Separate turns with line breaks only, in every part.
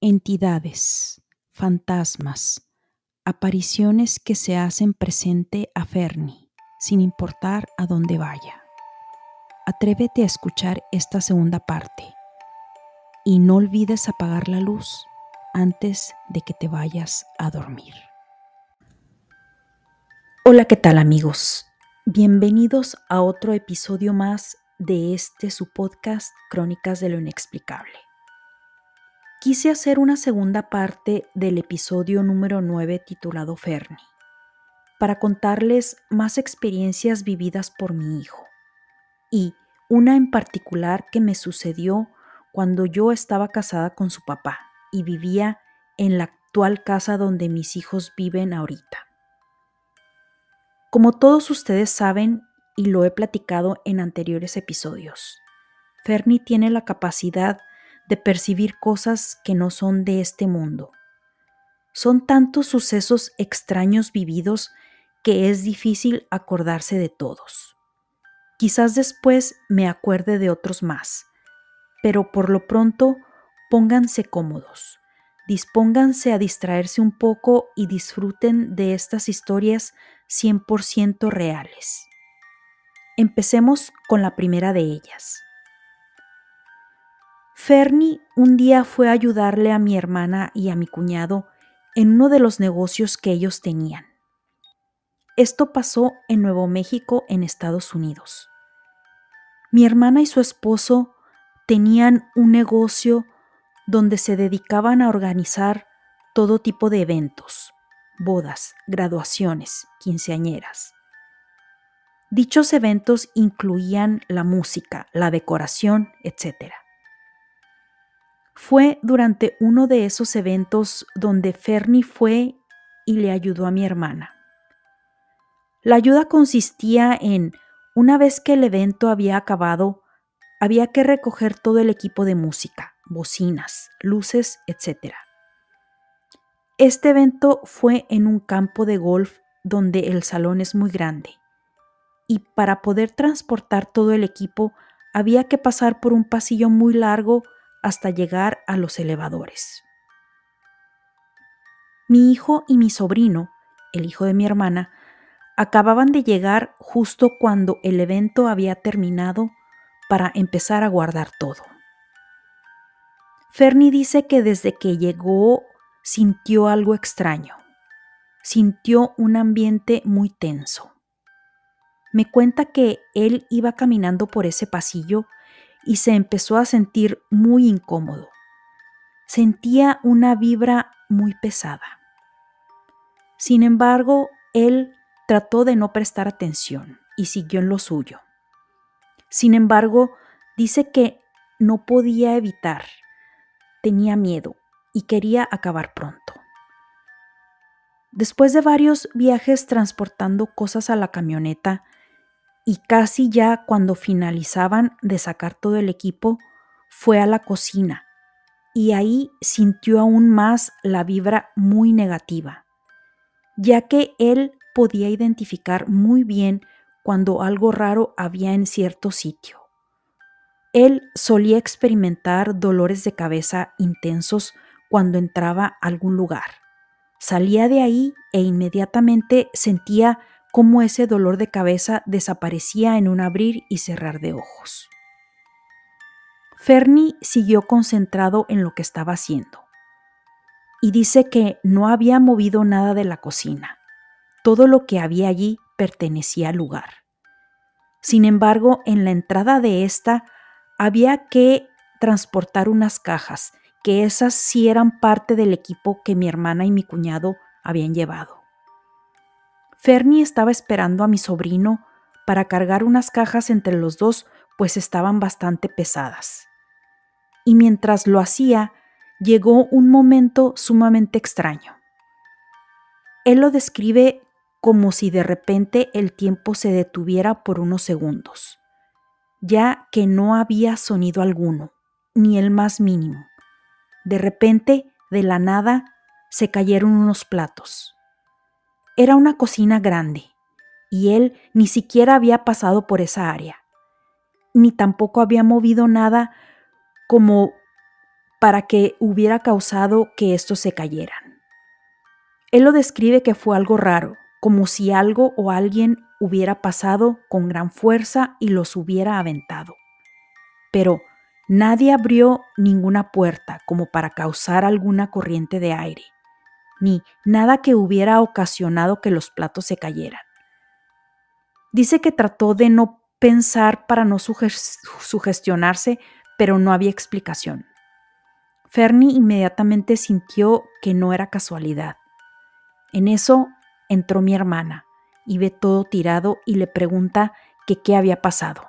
entidades, fantasmas, apariciones que se hacen presente a Fernie, sin importar a dónde vaya. Atrévete a escuchar esta segunda parte y no olvides apagar la luz antes de que te vayas a dormir. Hola, ¿qué tal amigos? Bienvenidos a otro episodio más de este su podcast Crónicas de lo Inexplicable. Quise hacer una segunda parte del episodio número 9 titulado Fernie, para contarles más experiencias vividas por mi hijo, y una en particular que me sucedió cuando yo estaba casada con su papá y vivía en la actual casa donde mis hijos viven ahorita. Como todos ustedes saben, y lo he platicado en anteriores episodios, Fernie tiene la capacidad de percibir cosas que no son de este mundo. Son tantos sucesos extraños vividos que es difícil acordarse de todos. Quizás después me acuerde de otros más, pero por lo pronto pónganse cómodos, dispónganse a distraerse un poco y disfruten de estas historias 100% reales. Empecemos con la primera de ellas. Fernie un día fue a ayudarle a mi hermana y a mi cuñado en uno de los negocios que ellos tenían. Esto pasó en Nuevo México, en Estados Unidos. Mi hermana y su esposo tenían un negocio donde se dedicaban a organizar todo tipo de eventos, bodas, graduaciones, quinceañeras. Dichos eventos incluían la música, la decoración, etc. Fue durante uno de esos eventos donde Fernie fue y le ayudó a mi hermana. La ayuda consistía en, una vez que el evento había acabado, había que recoger todo el equipo de música, bocinas, luces, etc. Este evento fue en un campo de golf donde el salón es muy grande y para poder transportar todo el equipo había que pasar por un pasillo muy largo hasta llegar a los elevadores. Mi hijo y mi sobrino, el hijo de mi hermana, acababan de llegar justo cuando el evento había terminado para empezar a guardar todo. Fernie dice que desde que llegó sintió algo extraño, sintió un ambiente muy tenso. Me cuenta que él iba caminando por ese pasillo y se empezó a sentir muy incómodo. Sentía una vibra muy pesada. Sin embargo, él trató de no prestar atención y siguió en lo suyo. Sin embargo, dice que no podía evitar, tenía miedo y quería acabar pronto. Después de varios viajes transportando cosas a la camioneta, y casi ya cuando finalizaban de sacar todo el equipo, fue a la cocina y ahí sintió aún más la vibra muy negativa, ya que él podía identificar muy bien cuando algo raro había en cierto sitio. Él solía experimentar dolores de cabeza intensos cuando entraba a algún lugar. Salía de ahí e inmediatamente sentía cómo ese dolor de cabeza desaparecía en un abrir y cerrar de ojos. Fernie siguió concentrado en lo que estaba haciendo y dice que no había movido nada de la cocina. Todo lo que había allí pertenecía al lugar. Sin embargo, en la entrada de esta había que transportar unas cajas, que esas sí eran parte del equipo que mi hermana y mi cuñado habían llevado. Fernie estaba esperando a mi sobrino para cargar unas cajas entre los dos, pues estaban bastante pesadas. Y mientras lo hacía, llegó un momento sumamente extraño. Él lo describe como si de repente el tiempo se detuviera por unos segundos, ya que no había sonido alguno, ni el más mínimo. De repente, de la nada, se cayeron unos platos. Era una cocina grande, y él ni siquiera había pasado por esa área, ni tampoco había movido nada como para que hubiera causado que estos se cayeran. Él lo describe que fue algo raro, como si algo o alguien hubiera pasado con gran fuerza y los hubiera aventado. Pero nadie abrió ninguna puerta como para causar alguna corriente de aire, ni nada que hubiera ocasionado que los platos se cayeran. Dice que trató de no pensar para no sugestionarse, pero no había explicación. Fernie inmediatamente sintió que no era casualidad. En eso entró mi hermana y ve todo tirado y le pregunta que qué había pasado.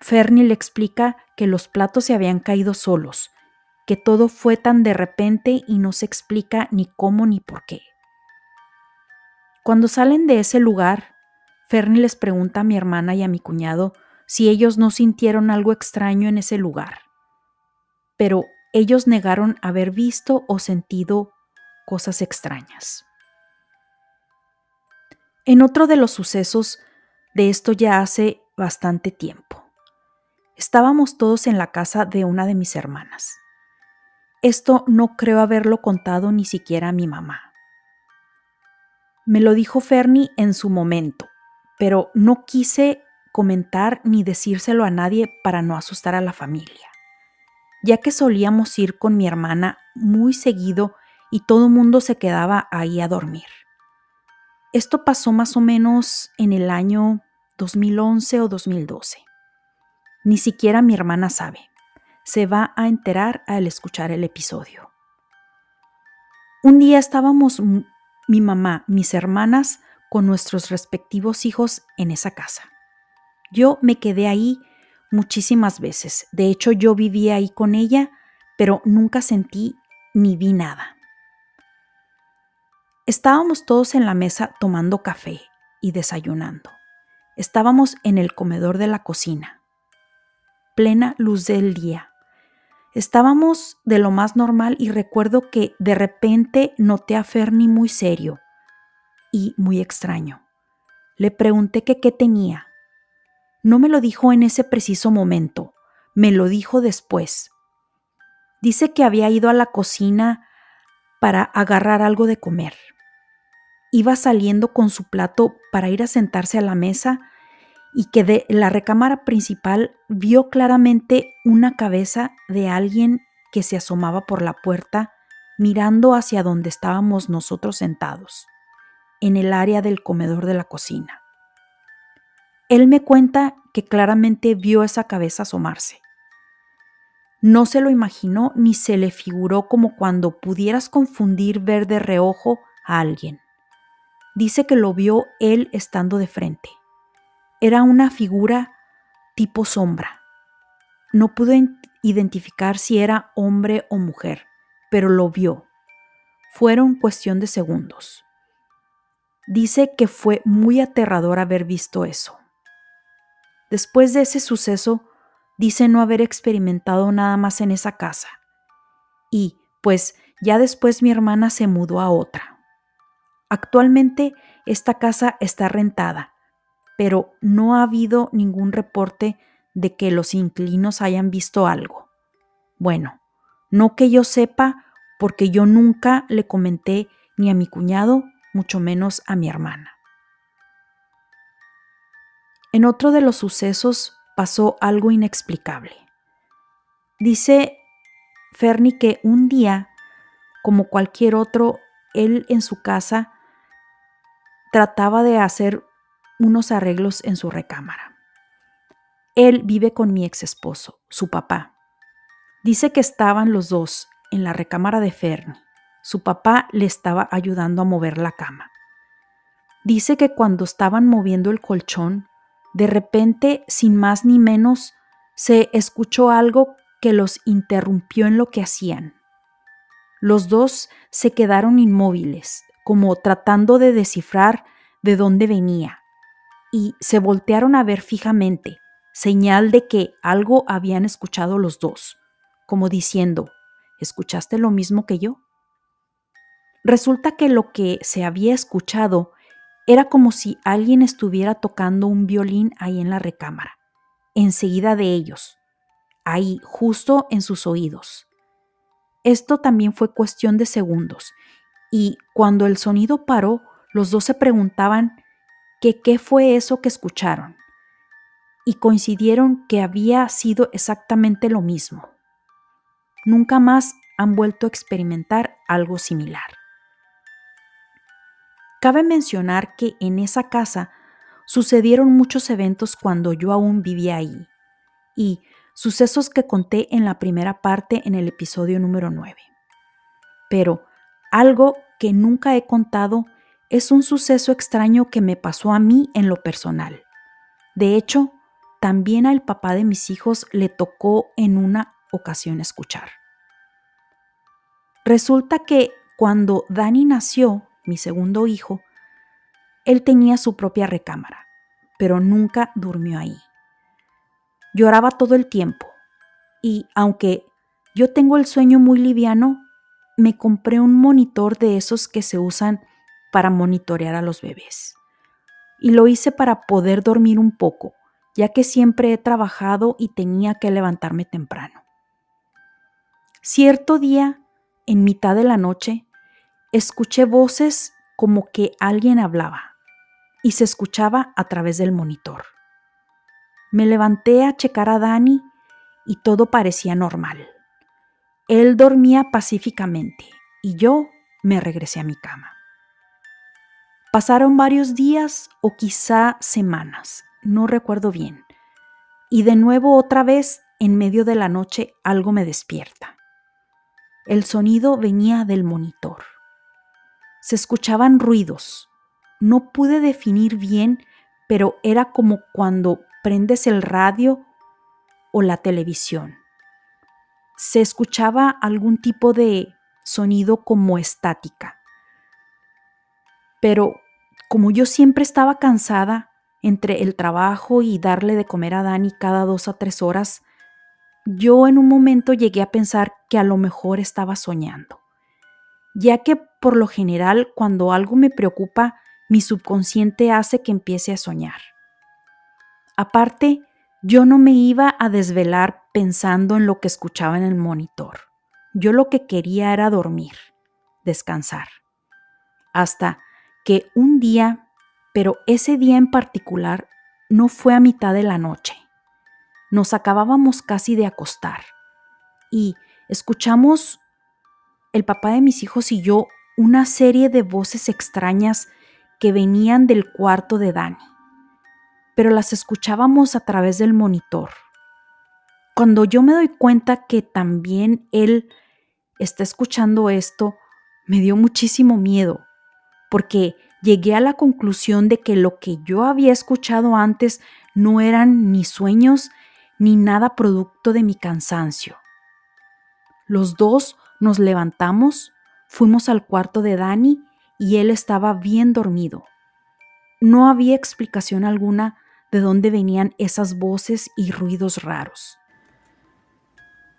Fernie le explica que los platos se habían caído solos, que todo fue tan de repente y no se explica ni cómo ni por qué. Cuando salen de ese lugar, Fernie les pregunta a mi hermana y a mi cuñado si ellos no sintieron algo extraño en ese lugar. Pero ellos negaron haber visto o sentido cosas extrañas. En otro de los sucesos de esto ya hace bastante tiempo. Estábamos todos en la casa de una de mis hermanas. Esto no creo haberlo contado ni siquiera a mi mamá. Me lo dijo Fernie en su momento, pero no quise comentar ni decírselo a nadie para no asustar a la familia ya que solíamos ir con mi hermana muy seguido y todo el mundo se quedaba ahí a dormir. Esto pasó más o menos en el año 2011 o 2012. Ni siquiera mi hermana sabe. Se va a enterar al escuchar el episodio. Un día estábamos mi mamá, mis hermanas, con nuestros respectivos hijos en esa casa. Yo me quedé ahí muchísimas veces. De hecho, yo vivía ahí con ella, pero nunca sentí ni vi nada. Estábamos todos en la mesa tomando café y desayunando. Estábamos en el comedor de la cocina, plena luz del día. Estábamos de lo más normal y recuerdo que de repente noté a Fernie muy serio y muy extraño. Le pregunté qué tenía no me lo dijo en ese preciso momento, me lo dijo después. Dice que había ido a la cocina para agarrar algo de comer. Iba saliendo con su plato para ir a sentarse a la mesa y que de la recámara principal vio claramente una cabeza de alguien que se asomaba por la puerta mirando hacia donde estábamos nosotros sentados, en el área del comedor de la cocina. Él me cuenta que claramente vio esa cabeza asomarse. No se lo imaginó ni se le figuró como cuando pudieras confundir ver de reojo a alguien. Dice que lo vio él estando de frente. Era una figura tipo sombra. No pudo identificar si era hombre o mujer, pero lo vio. Fueron cuestión de segundos. Dice que fue muy aterrador haber visto eso. Después de ese suceso, dice no haber experimentado nada más en esa casa. Y, pues, ya después mi hermana se mudó a otra. Actualmente esta casa está rentada, pero no ha habido ningún reporte de que los inquilinos hayan visto algo. Bueno, no que yo sepa, porque yo nunca le comenté ni a mi cuñado, mucho menos a mi hermana. En otro de los sucesos pasó algo inexplicable. Dice Fernie que un día, como cualquier otro, él en su casa trataba de hacer unos arreglos en su recámara. Él vive con mi ex esposo, su papá. Dice que estaban los dos en la recámara de Fernie. Su papá le estaba ayudando a mover la cama. Dice que cuando estaban moviendo el colchón, de repente, sin más ni menos, se escuchó algo que los interrumpió en lo que hacían. Los dos se quedaron inmóviles, como tratando de descifrar de dónde venía, y se voltearon a ver fijamente, señal de que algo habían escuchado los dos, como diciendo, ¿escuchaste lo mismo que yo? Resulta que lo que se había escuchado era como si alguien estuviera tocando un violín ahí en la recámara, enseguida de ellos, ahí justo en sus oídos. esto también fue cuestión de segundos, y cuando el sonido paró, los dos se preguntaban que qué fue eso que escucharon, y coincidieron que había sido exactamente lo mismo. Nunca más han vuelto a experimentar algo similar. Cabe mencionar que en esa casa sucedieron muchos eventos cuando yo aún vivía ahí, y sucesos que conté en la primera parte en el episodio número 9. Pero algo que nunca he contado es un suceso extraño que me pasó a mí en lo personal. De hecho, también al papá de mis hijos le tocó en una ocasión escuchar. Resulta que cuando Dani nació, mi segundo hijo, él tenía su propia recámara, pero nunca durmió ahí. Lloraba todo el tiempo y aunque yo tengo el sueño muy liviano, me compré un monitor de esos que se usan para monitorear a los bebés. Y lo hice para poder dormir un poco, ya que siempre he trabajado y tenía que levantarme temprano. Cierto día en mitad de la noche, escuché voces como que alguien hablaba y se escuchaba a través del monitor. Me levanté a checar a Dani y todo parecía normal. Él dormía pacíficamente y yo me regresé a mi cama. Pasaron varios días o quizá semanas, no recuerdo bien, y de nuevo otra vez en medio de la noche algo me despierta. El sonido venía del monitor. Se escuchaban ruidos. No pude definir bien, pero era como cuando prendes el radio o la televisión. Se escuchaba algún tipo de sonido como estática. Pero como yo siempre estaba cansada entre el trabajo y darle de comer a Dani cada dos a tres horas, yo en un momento llegué a pensar que a lo mejor estaba soñando, ya que por lo general cuando algo me preocupa, mi subconsciente hace que empiece a soñar. Aparte, yo no me iba a desvelar pensando en lo que escuchaba en el monitor. Yo lo que quería era dormir, descansar. Hasta que un día, pero ese día en particular, no fue a mitad de la noche nos acabábamos casi de acostar y escuchamos el papá de mis hijos y yo una serie de voces extrañas que venían del cuarto de Dani, pero las escuchábamos a través del monitor. Cuando yo me doy cuenta que también él está escuchando esto, me dio muchísimo miedo, porque llegué a la conclusión de que lo que yo había escuchado antes no eran ni sueños ni nada producto de mi cansancio. Los dos nos levantamos, fuimos al cuarto de Dani y él estaba bien dormido. No había explicación alguna de dónde venían esas voces y ruidos raros.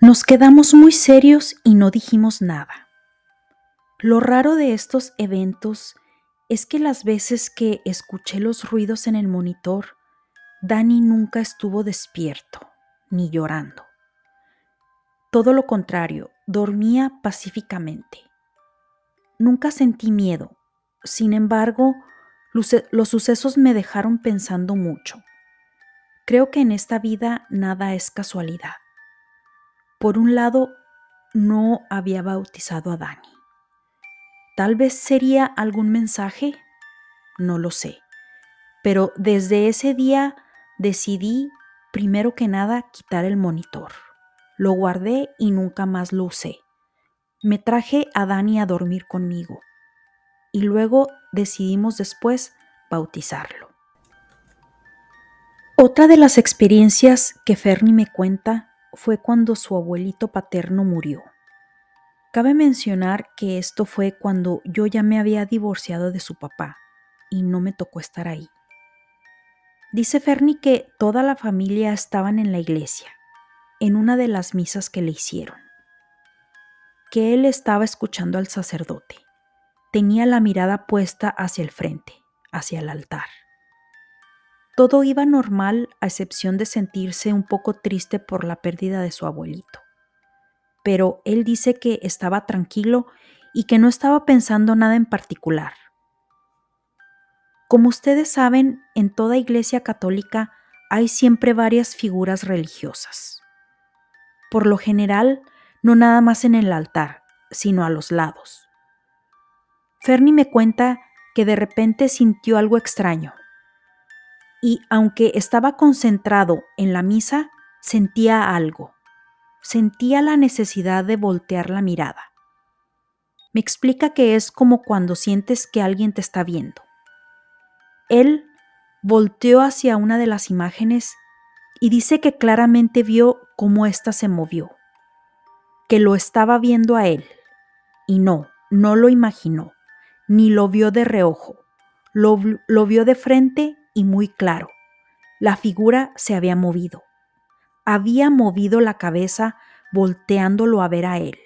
Nos quedamos muy serios y no dijimos nada. Lo raro de estos eventos es que las veces que escuché los ruidos en el monitor, Dani nunca estuvo despierto ni llorando. Todo lo contrario, dormía pacíficamente. Nunca sentí miedo. Sin embargo, los sucesos me dejaron pensando mucho. Creo que en esta vida nada es casualidad. Por un lado, no había bautizado a Dani. Tal vez sería algún mensaje, no lo sé. Pero desde ese día decidí, primero que nada, quitar el monitor. Lo guardé y nunca más lo usé. Me traje a Dani a dormir conmigo y luego decidimos después bautizarlo. Otra de las experiencias que Fernie me cuenta fue cuando su abuelito paterno murió. Cabe mencionar que esto fue cuando yo ya me había divorciado de su papá y no me tocó estar ahí. Dice Fernie que toda la familia estaban en la iglesia, en una de las misas que le hicieron, que él estaba escuchando al sacerdote. Tenía la mirada puesta hacia el frente, hacia el altar. Todo iba normal a excepción de sentirse un poco triste por la pérdida de su abuelito. Pero él dice que estaba tranquilo y que no estaba pensando nada en particular. Como ustedes saben, en toda iglesia católica hay siempre varias figuras religiosas. Por lo general, no nada más en el altar, sino a los lados. Fernie me cuenta que de repente sintió algo extraño. Y aunque estaba concentrado en la misa, sentía algo. Sentía la necesidad de voltear la mirada. Me explica que es como cuando sientes que alguien te está viendo. Él volteó hacia una de las imágenes y dice que claramente vio cómo ésta se movió, que lo estaba viendo a él. Y no, no lo imaginó, ni lo vio de reojo, lo, lo vio de frente y muy claro. La figura se había movido. Había movido la cabeza volteándolo a ver a él.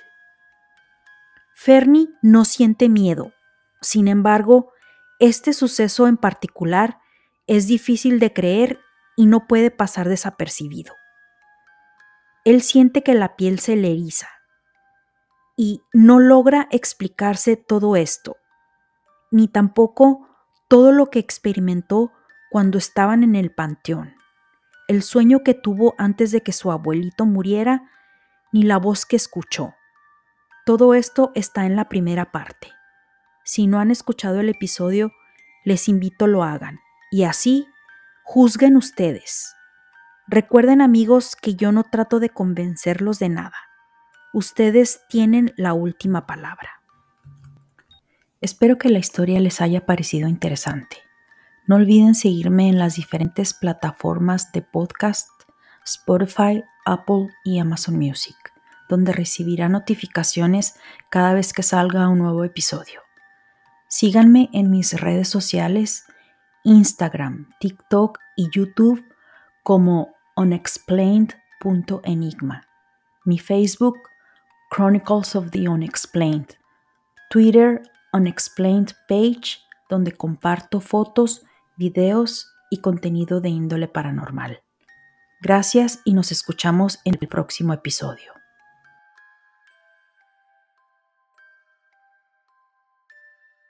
Fernie no siente miedo. Sin embargo, este suceso en particular es difícil de creer y no puede pasar desapercibido. Él siente que la piel se le eriza y no logra explicarse todo esto, ni tampoco todo lo que experimentó cuando estaban en el panteón, el sueño que tuvo antes de que su abuelito muriera, ni la voz que escuchó. Todo esto está en la primera parte. Si no han escuchado el episodio, les invito lo hagan. Y así, juzguen ustedes. Recuerden amigos que yo no trato de convencerlos de nada. Ustedes tienen la última palabra. Espero que la historia les haya parecido interesante. No olviden seguirme en las diferentes plataformas de podcast, Spotify, Apple y Amazon Music, donde recibirá notificaciones cada vez que salga un nuevo episodio. Síganme en mis redes sociales, Instagram, TikTok y YouTube como unexplained.enigma. Mi Facebook, Chronicles of the Unexplained. Twitter, Unexplained Page, donde comparto fotos, videos y contenido de índole paranormal. Gracias y nos escuchamos en el próximo episodio.